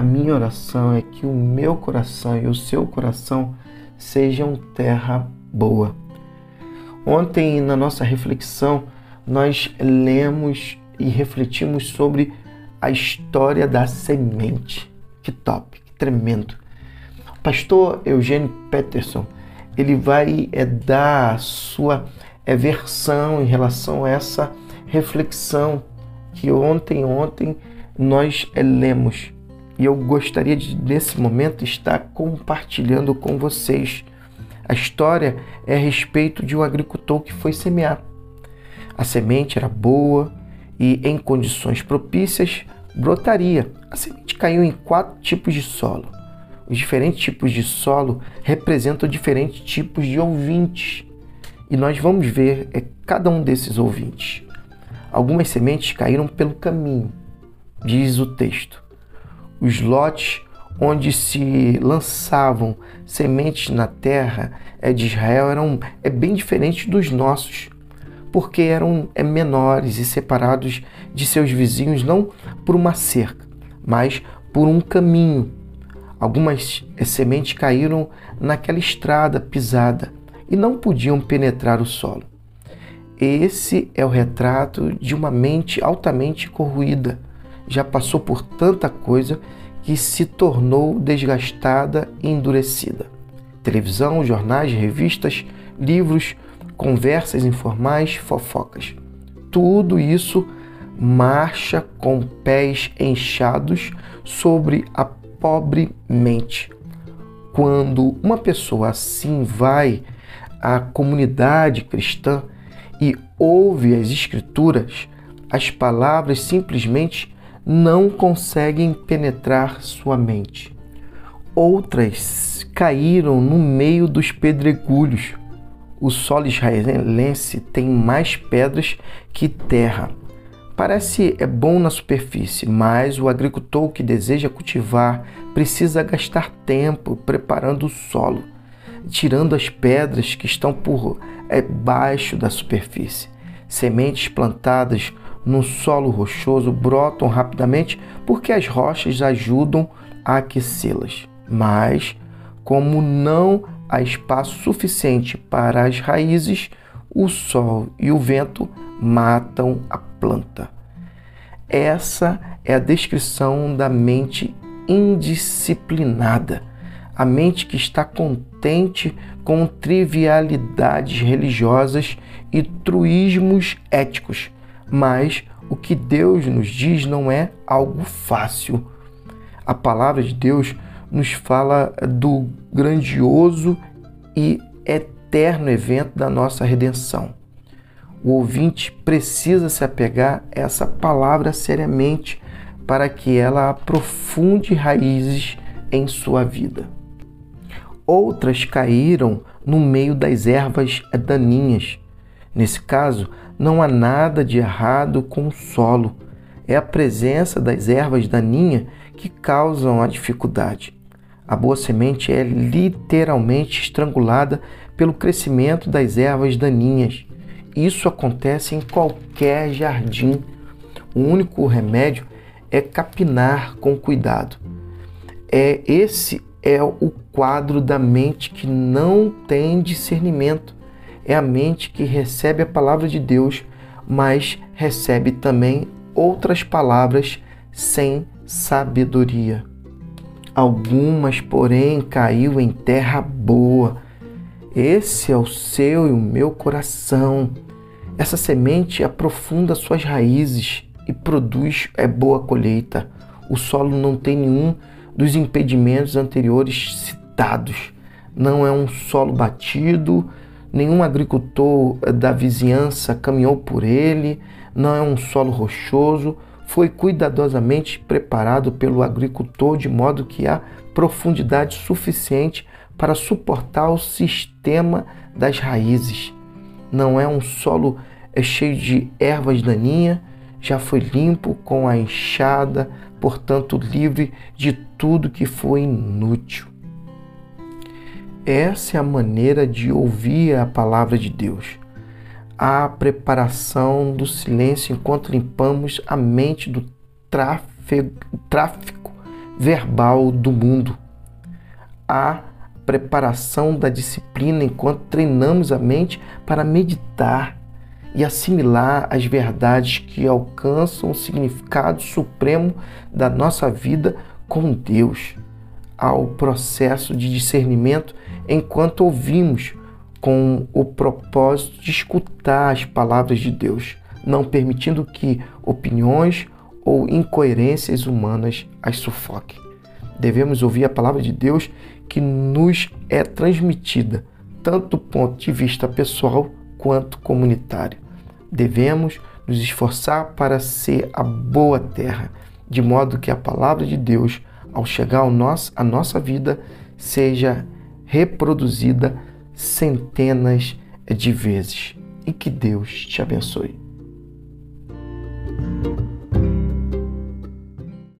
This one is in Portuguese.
a minha oração é que o meu coração e o seu coração sejam terra boa. Ontem, na nossa reflexão, nós lemos e refletimos sobre a história da semente. Que top, que tremendo. O pastor Eugênio Peterson, ele vai é, dar a sua é, versão em relação a essa reflexão que ontem, ontem nós é, lemos. E eu gostaria de, nesse momento, estar compartilhando com vocês. A história é a respeito de um agricultor que foi semear. A semente era boa e, em condições propícias, brotaria. A semente caiu em quatro tipos de solo. Os diferentes tipos de solo representam diferentes tipos de ouvintes. E nós vamos ver é, cada um desses ouvintes. Algumas sementes caíram pelo caminho, diz o texto. Os lotes onde se lançavam sementes na terra é, de Israel eram é bem diferentes dos nossos, porque eram é, menores e separados de seus vizinhos não por uma cerca, mas por um caminho. Algumas é, sementes caíram naquela estrada pisada e não podiam penetrar o solo. Esse é o retrato de uma mente altamente corroída. Já passou por tanta coisa que se tornou desgastada e endurecida. Televisão, jornais, revistas, livros, conversas informais, fofocas. Tudo isso marcha com pés inchados sobre a pobre mente. Quando uma pessoa assim vai à comunidade cristã, e ouve as Escrituras, as palavras simplesmente não conseguem penetrar sua mente. Outras caíram no meio dos pedregulhos. O solo israelense tem mais pedras que terra. Parece é bom na superfície, mas o agricultor que deseja cultivar precisa gastar tempo preparando o solo tirando as pedras que estão por é, baixo da superfície. Sementes plantadas no solo rochoso brotam rapidamente porque as rochas ajudam a aquecê-las. Mas, como não há espaço suficiente para as raízes, o sol e o vento matam a planta. Essa é a descrição da mente indisciplinada a mente que está contente com trivialidades religiosas e truísmos éticos. Mas o que Deus nos diz não é algo fácil. A palavra de Deus nos fala do grandioso e eterno evento da nossa redenção. O ouvinte precisa se apegar a essa palavra seriamente para que ela aprofunde raízes em sua vida outras caíram no meio das ervas daninhas. Nesse caso, não há nada de errado com o solo. É a presença das ervas daninhas que causam a dificuldade. A boa semente é literalmente estrangulada pelo crescimento das ervas daninhas. Isso acontece em qualquer jardim. O único remédio é capinar com cuidado. É esse é o quadro da mente que não tem discernimento. É a mente que recebe a palavra de Deus, mas recebe também outras palavras sem sabedoria. Algumas, porém, caiu em terra boa. Esse é o seu e o meu coração. Essa semente aprofunda suas raízes e produz é boa colheita. O solo não tem nenhum dos impedimentos anteriores citados. Não é um solo batido, nenhum agricultor da vizinhança caminhou por ele, não é um solo rochoso, foi cuidadosamente preparado pelo agricultor de modo que há profundidade suficiente para suportar o sistema das raízes. Não é um solo é cheio de ervas daninhas, já foi limpo com a enxada, portanto livre de tudo que foi inútil. Essa é a maneira de ouvir a palavra de Deus. A preparação do silêncio enquanto limpamos a mente do tráfego, tráfico verbal do mundo. A preparação da disciplina enquanto treinamos a mente para meditar e assimilar as verdades que alcançam o significado supremo da nossa vida com Deus, ao processo de discernimento enquanto ouvimos com o propósito de escutar as palavras de Deus, não permitindo que opiniões ou incoerências humanas as sufoquem. Devemos ouvir a palavra de Deus que nos é transmitida, tanto do ponto de vista pessoal quanto comunitário. Devemos nos esforçar para ser a boa terra, de modo que a palavra de Deus, ao chegar ao nosso, à nossa vida, seja reproduzida centenas de vezes. E que Deus te abençoe.